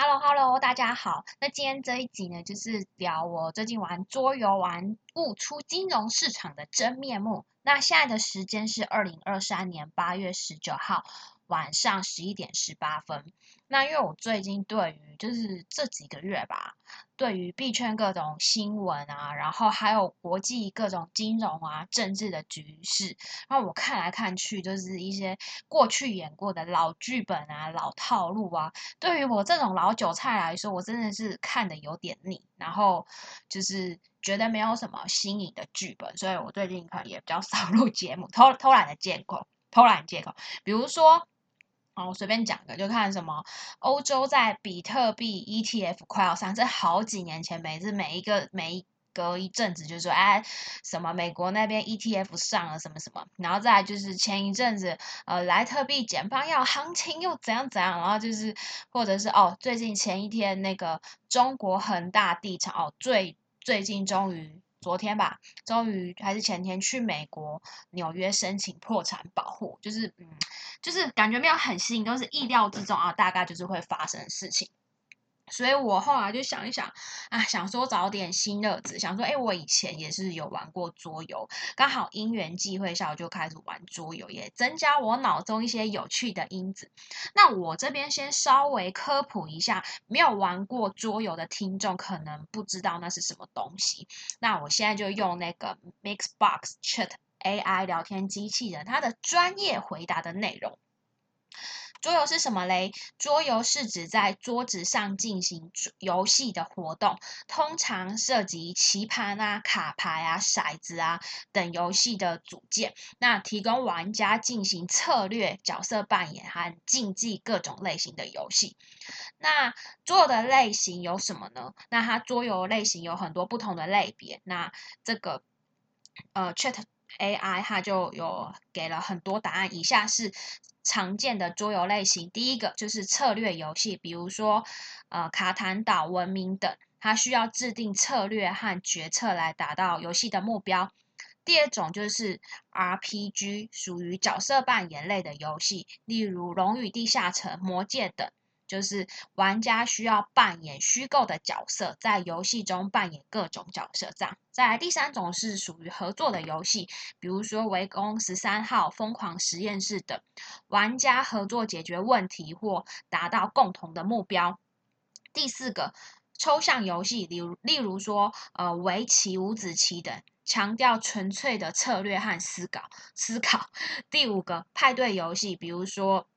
Hello Hello，大家好。那今天这一集呢，就是聊我最近玩桌游玩悟出金融市场的真面目。那现在的时间是二零二三年八月十九号晚上十一点十八分。那因为我最近对于就是这几个月吧，对于币圈各种新闻啊，然后还有国际各种金融啊、政治的局势，然后我看来看去，就是一些过去演过的老剧本啊、老套路啊。对于我这种老韭菜来说，我真的是看的有点腻，然后就是觉得没有什么新颖的剧本，所以我最近可能也比较少 录节目，偷偷懒的借口，偷懒借口，比如说。我随便讲个，就看什么欧洲在比特币 ETF 快要上，这好几年前，每次每一个每隔一阵子就说，哎，什么美国那边 ETF 上了什么什么，然后再就是前一阵子，呃，莱特币减方要行情又怎样怎样，然后就是或者是哦，最近前一天那个中国恒大地产哦，最最近终于。昨天吧，终于还是前天去美国纽约申请破产保护，就是嗯，就是感觉没有很吸引，都是意料之中啊，大概就是会发生的事情。所以我后来就想一想，啊，想说找点新乐子，想说，哎，我以前也是有玩过桌游，刚好因缘际会下，我就开始玩桌游，也增加我脑中一些有趣的因子。那我这边先稍微科普一下，没有玩过桌游的听众可能不知道那是什么东西。那我现在就用那个 Mixbox Chat AI 聊天机器人，它的专业回答的内容。桌游是什么嘞？桌游是指在桌子上进行游戏的活动，通常涉及棋盘啊、卡牌啊、骰子啊等游戏的组件。那提供玩家进行策略、角色扮演和竞技各种类型的游戏。那桌的类型有什么呢？那它桌游类型有很多不同的类别。那这个呃，Chat AI 它就有给了很多答案，以下是。常见的桌游类型，第一个就是策略游戏，比如说呃卡坦岛、文明等，它需要制定策略和决策来达到游戏的目标。第二种就是 RPG，属于角色扮演类的游戏，例如《龙与地下城》、《魔戒》等。就是玩家需要扮演虚构的角色，在游戏中扮演各种角色。这样，再来第三种是属于合作的游戏，比如说《围攻十三号》《疯狂实验室》等，玩家合作解决问题或达到共同的目标。第四个抽象游戏，例如例如说呃围棋、五子棋等，强调纯粹的策略和思考思考。第五个派对游戏，比如说。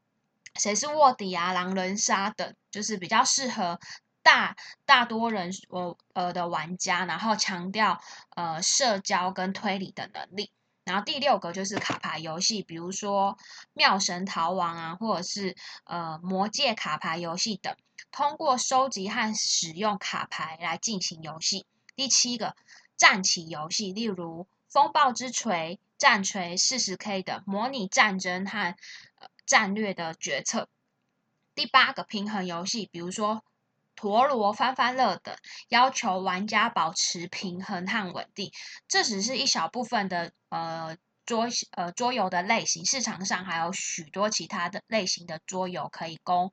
谁是卧底啊？狼人杀等，就是比较适合大大多人我呃的玩家，然后强调呃社交跟推理的能力。然后第六个就是卡牌游戏，比如说妙神逃亡啊，或者是呃魔界卡牌游戏等，通过收集和使用卡牌来进行游戏。第七个战棋游戏，例如风暴之锤、战锤、四十 K 的模拟战争和。战略的决策。第八个平衡游戏，比如说陀螺、翻翻乐等，要求玩家保持平衡和稳定。这只是一小部分的呃桌呃桌游的类型，市场上还有许多其他的类型的桌游可以供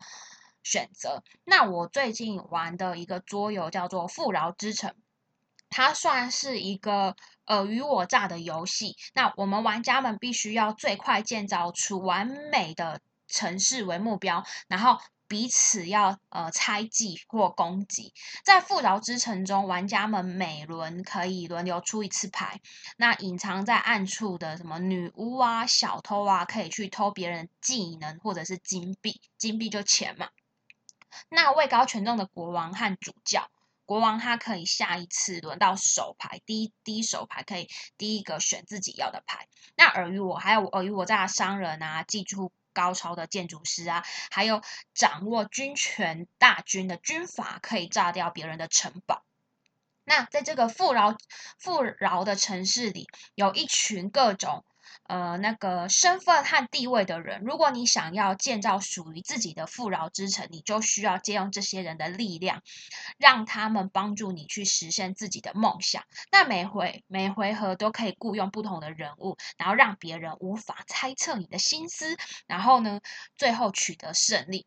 选择。那我最近玩的一个桌游叫做《富饶之城》。它算是一个尔虞我诈的游戏。那我们玩家们必须要最快建造出完美的城市为目标，然后彼此要呃猜忌或攻击。在富饶之城中，玩家们每轮可以轮流出一次牌。那隐藏在暗处的什么女巫啊、小偷啊，可以去偷别人技能或者是金币，金币就钱嘛。那位高权重的国王和主教。国王他可以下一次轮到手牌，第一第一手牌可以第一个选自己要的牌。那尔虞我还有尔虞我诈的商人啊，技术高超的建筑师啊，还有掌握军权大军的军阀，可以炸掉别人的城堡。那在这个富饶富饶的城市里，有一群各种。呃，那个身份和地位的人，如果你想要建造属于自己的富饶之城，你就需要借用这些人的力量，让他们帮助你去实现自己的梦想。那每回每回合都可以雇佣不同的人物，然后让别人无法猜测你的心思，然后呢，最后取得胜利。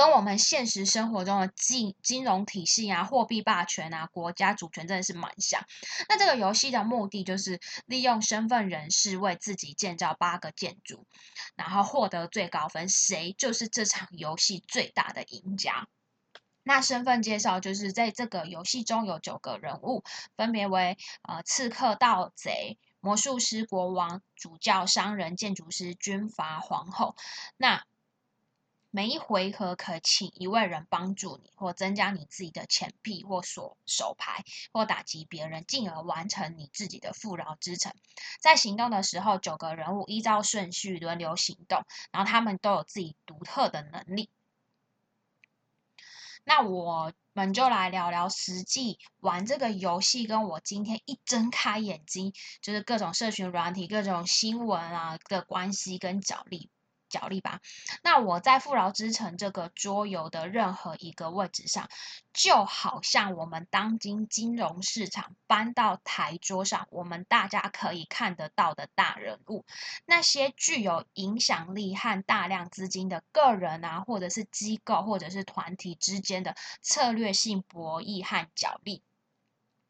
跟我们现实生活中的金金融体系啊、货币霸权啊、国家主权真的是蛮像。那这个游戏的目的就是利用身份人士为自己建造八个建筑，然后获得最高分，谁就是这场游戏最大的赢家。那身份介绍就是在这个游戏中有九个人物，分别为呃刺客、盗贼、魔术师、国王、主教、商人、建筑师、军阀、皇后。那每一回合可请一位人帮助你，或增加你自己的钱币，或锁手牌，或打击别人，进而完成你自己的富饶之城。在行动的时候，九个人物依照顺序轮流行动，然后他们都有自己独特的能力。那我们就来聊聊实际玩这个游戏，跟我今天一睁开眼睛，就是各种社群软体、各种新闻啊的关系跟角力。角力吧。那我在富饶之城这个桌游的任何一个位置上，就好像我们当今金融市场搬到台桌上，我们大家可以看得到的大人物，那些具有影响力和大量资金的个人啊，或者是机构，或者是团体之间的策略性博弈和角力。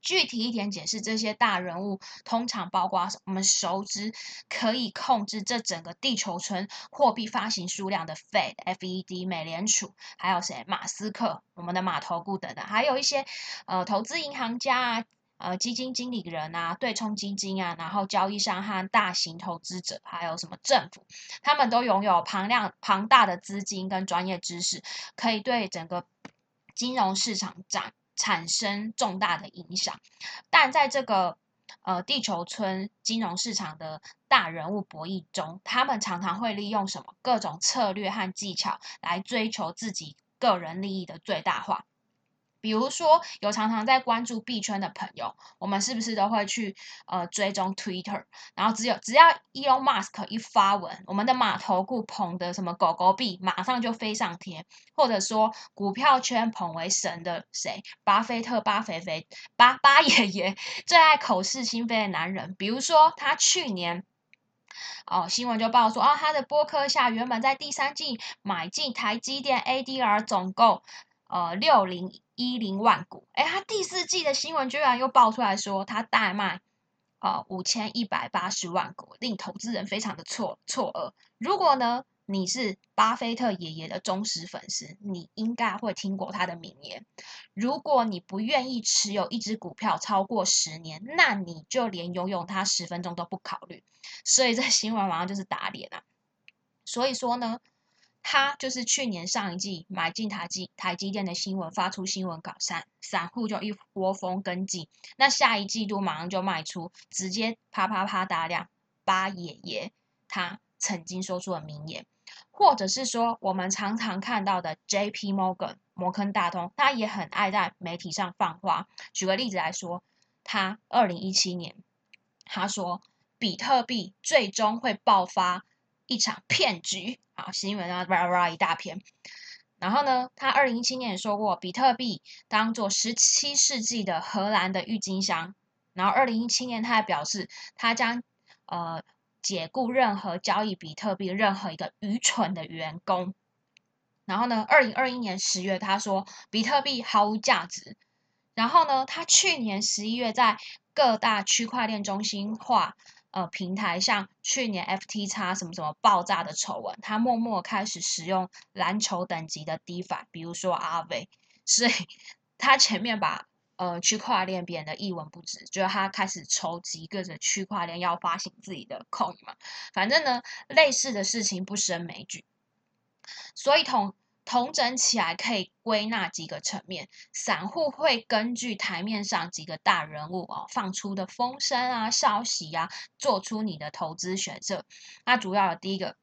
具体一点解释，这些大人物通常包括我们熟知可以控制这整个地球村货币发行数量的 Fed、FED、美联储，还有谁？马斯克、我们的马头股等等，还有一些呃投资银行家啊、呃基金经理人啊、对冲基金啊，然后交易商和大型投资者，还有什么政府，他们都拥有庞量庞大的资金跟专业知识，可以对整个金融市场展。产生重大的影响，但在这个呃地球村金融市场的大人物博弈中，他们常常会利用什么各种策略和技巧来追求自己个人利益的最大化。比如说，有常常在关注币圈的朋友，我们是不是都会去呃追踪 Twitter？然后只有只要 Elon Musk 一发文，我们的马头股捧的什么狗狗币，马上就飞上天。或者说，股票圈捧为神的谁？巴菲特、巴菲菲、巴巴爷爷，最爱口是心非的男人。比如说，他去年哦新闻就报说，啊他的波克夏原本在第三季买进台积电 ADR 总共呃六零。一零万股，哎，他第四季的新闻居然又爆出来说他大卖，呃五千一百八十万股，令投资人非常的错错愕。如果呢你是巴菲特爷爷的忠实粉丝，你应该会听过他的名言：如果你不愿意持有一只股票超过十年，那你就连拥有它十分钟都不考虑。所以这新闻马上就是打脸啊！所以说呢。他就是去年上一季买进台积台积电的新闻发出新闻稿，散散户就一窝蜂跟进，那下一季度马上就卖出，直接啪啪啪大量。八爷爷他曾经说出的名言，或者是说我们常常看到的 J.P. Morgan 摩根大通，他也很爱在媒体上放话。举个例子来说，他二零一七年他说比特币最终会爆发一场骗局。啊，新闻啊，哇哇一大片。然后呢，他二零一七年也说过，比特币当做十七世纪的荷兰的郁金香。然后二零一七年，他还表示，他将呃解雇任何交易比特币任何一个愚蠢的员工。然后呢，二零二一年十月，他说比特币毫无价值。然后呢，他去年十一月在各大区块链中心化。呃，平台像去年 FTX 什么什么爆炸的丑闻，他默默开始使用蓝筹等级的 DeFi，比如说阿伟，所以他前面把呃区块链贬得一文不值，就是他开始筹集各种区块链要发行自己的 coin 嘛，反正呢，类似的事情不胜枚举，所以同。统整起来可以归纳几个层面，散户会根据台面上几个大人物哦放出的风声啊、消息啊，做出你的投资选择。那主要的第一个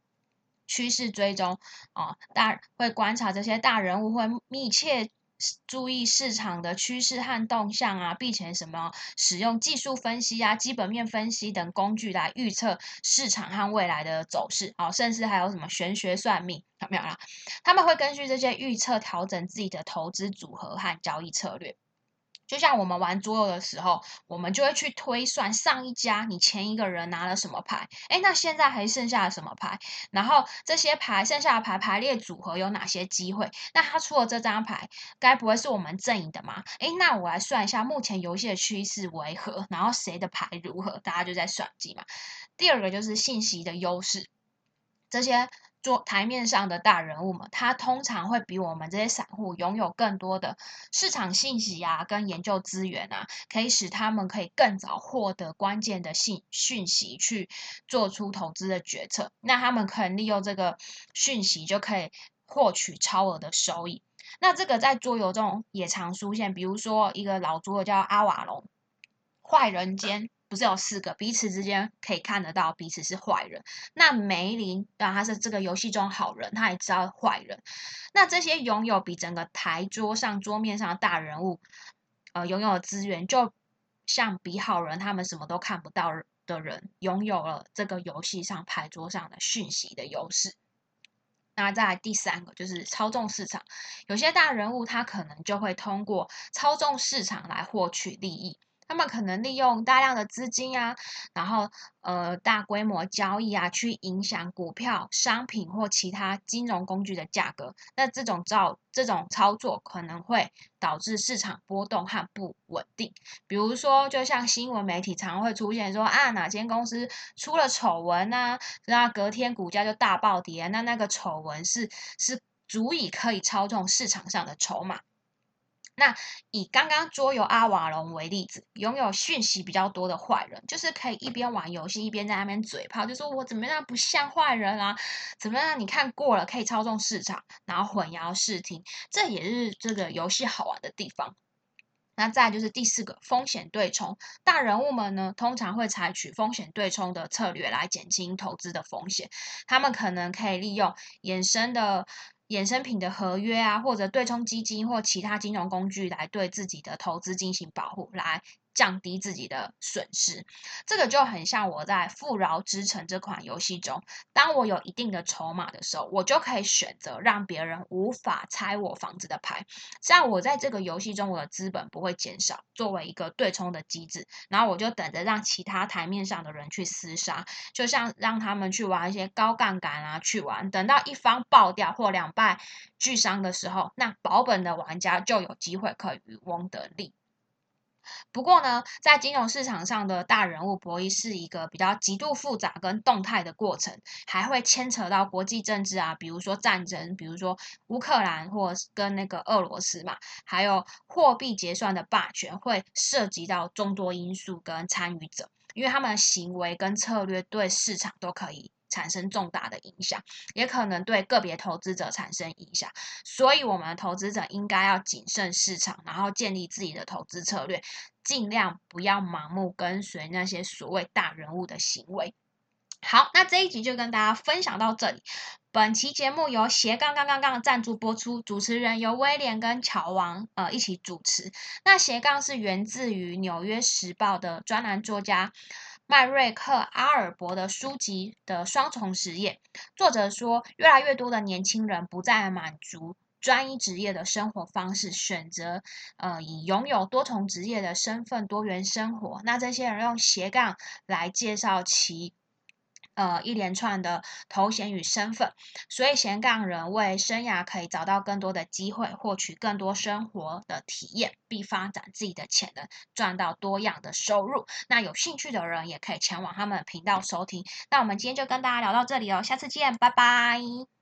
趋势追踪啊，大会观察这些大人物，会密切。注意市场的趋势和动向啊，并且什么使用技术分析啊、基本面分析等工具来预测市场和未来的走势啊，甚至还有什么玄学算命，有没有啦？他们会根据这些预测调整自己的投资组合和交易策略。就像我们玩桌游的时候，我们就会去推算上一家你前一个人拿了什么牌，哎，那现在还剩下什么牌？然后这些牌剩下的牌排列组合有哪些机会？那他出了这张牌，该不会是我们阵营的吗？哎，那我来算一下目前游戏的趋势为何，然后谁的牌如何，大家就在算计嘛。第二个就是信息的优势，这些。桌台面上的大人物们，他通常会比我们这些散户拥有更多的市场信息啊，跟研究资源啊，可以使他们可以更早获得关键的信讯息，去做出投资的决策。那他们可能利用这个讯息，就可以获取超额的收益。那这个在桌游中也常出现，比如说一个老桌叫阿瓦隆，坏人间。不是有四个彼此之间可以看得到彼此是坏人。那梅林啊，他是这个游戏中好人，他也知道坏人。那这些拥有比整个台桌上桌面上的大人物，呃，拥有的资源，就像比好人他们什么都看不到的人，拥有了这个游戏上牌桌上的讯息的优势。那再来第三个就是操纵市场，有些大人物他可能就会通过操纵市场来获取利益。他们可能利用大量的资金啊，然后呃大规模交易啊，去影响股票、商品或其他金融工具的价格。那这种造这种操作可能会导致市场波动和不稳定。比如说，就像新闻媒体常会出现说啊，哪间公司出了丑闻啊，那隔天股价就大暴跌。那那个丑闻是是足以可以操纵市场上的筹码。那以刚刚桌游阿瓦隆为例子，拥有讯息比较多的坏人，就是可以一边玩游戏一边在那边嘴炮，就说我怎么样不像坏人啊？怎么样？你看过了可以操纵市场，然后混淆视听，这也是这个游戏好玩的地方。那再就是第四个风险对冲，大人物们呢通常会采取风险对冲的策略来减轻投资的风险，他们可能可以利用衍生的。衍生品的合约啊，或者对冲基金或其他金融工具来对自己的投资进行保护，来。降低自己的损失，这个就很像我在《富饶之城》这款游戏中，当我有一定的筹码的时候，我就可以选择让别人无法拆我房子的牌，这样我在这个游戏中我的资本不会减少，作为一个对冲的机制，然后我就等着让其他台面上的人去厮杀，就像让他们去玩一些高杠杆啊，去玩，等到一方爆掉或两败俱伤的时候，那保本的玩家就有机会可以渔翁得利。不过呢，在金融市场上的大人物博弈是一个比较极度复杂跟动态的过程，还会牵扯到国际政治啊，比如说战争，比如说乌克兰或跟那个俄罗斯嘛，还有货币结算的霸权，会涉及到众多因素跟参与者，因为他们的行为跟策略对市场都可以。产生重大的影响，也可能对个别投资者产生影响，所以我们投资者应该要谨慎市场，然后建立自己的投资策略，尽量不要盲目跟随那些所谓大人物的行为。好，那这一集就跟大家分享到这里。本期节目由斜杠杠杠杠赞助播出，主持人由威廉跟乔王呃一起主持。那斜杠是源自于纽约时报的专栏作家。麦瑞克·阿尔伯的书籍的双重实验，作者说，越来越多的年轻人不再满足专一职业的生活方式，选择呃以拥有多重职业的身份多元生活。那这些人用斜杠来介绍其。呃，一连串的头衔与身份，所以斜杠人为生涯可以找到更多的机会，获取更多生活的体验，并发展自己的潜能，赚到多样的收入。那有兴趣的人也可以前往他们频道收听。那我们今天就跟大家聊到这里哦，下次见，拜拜。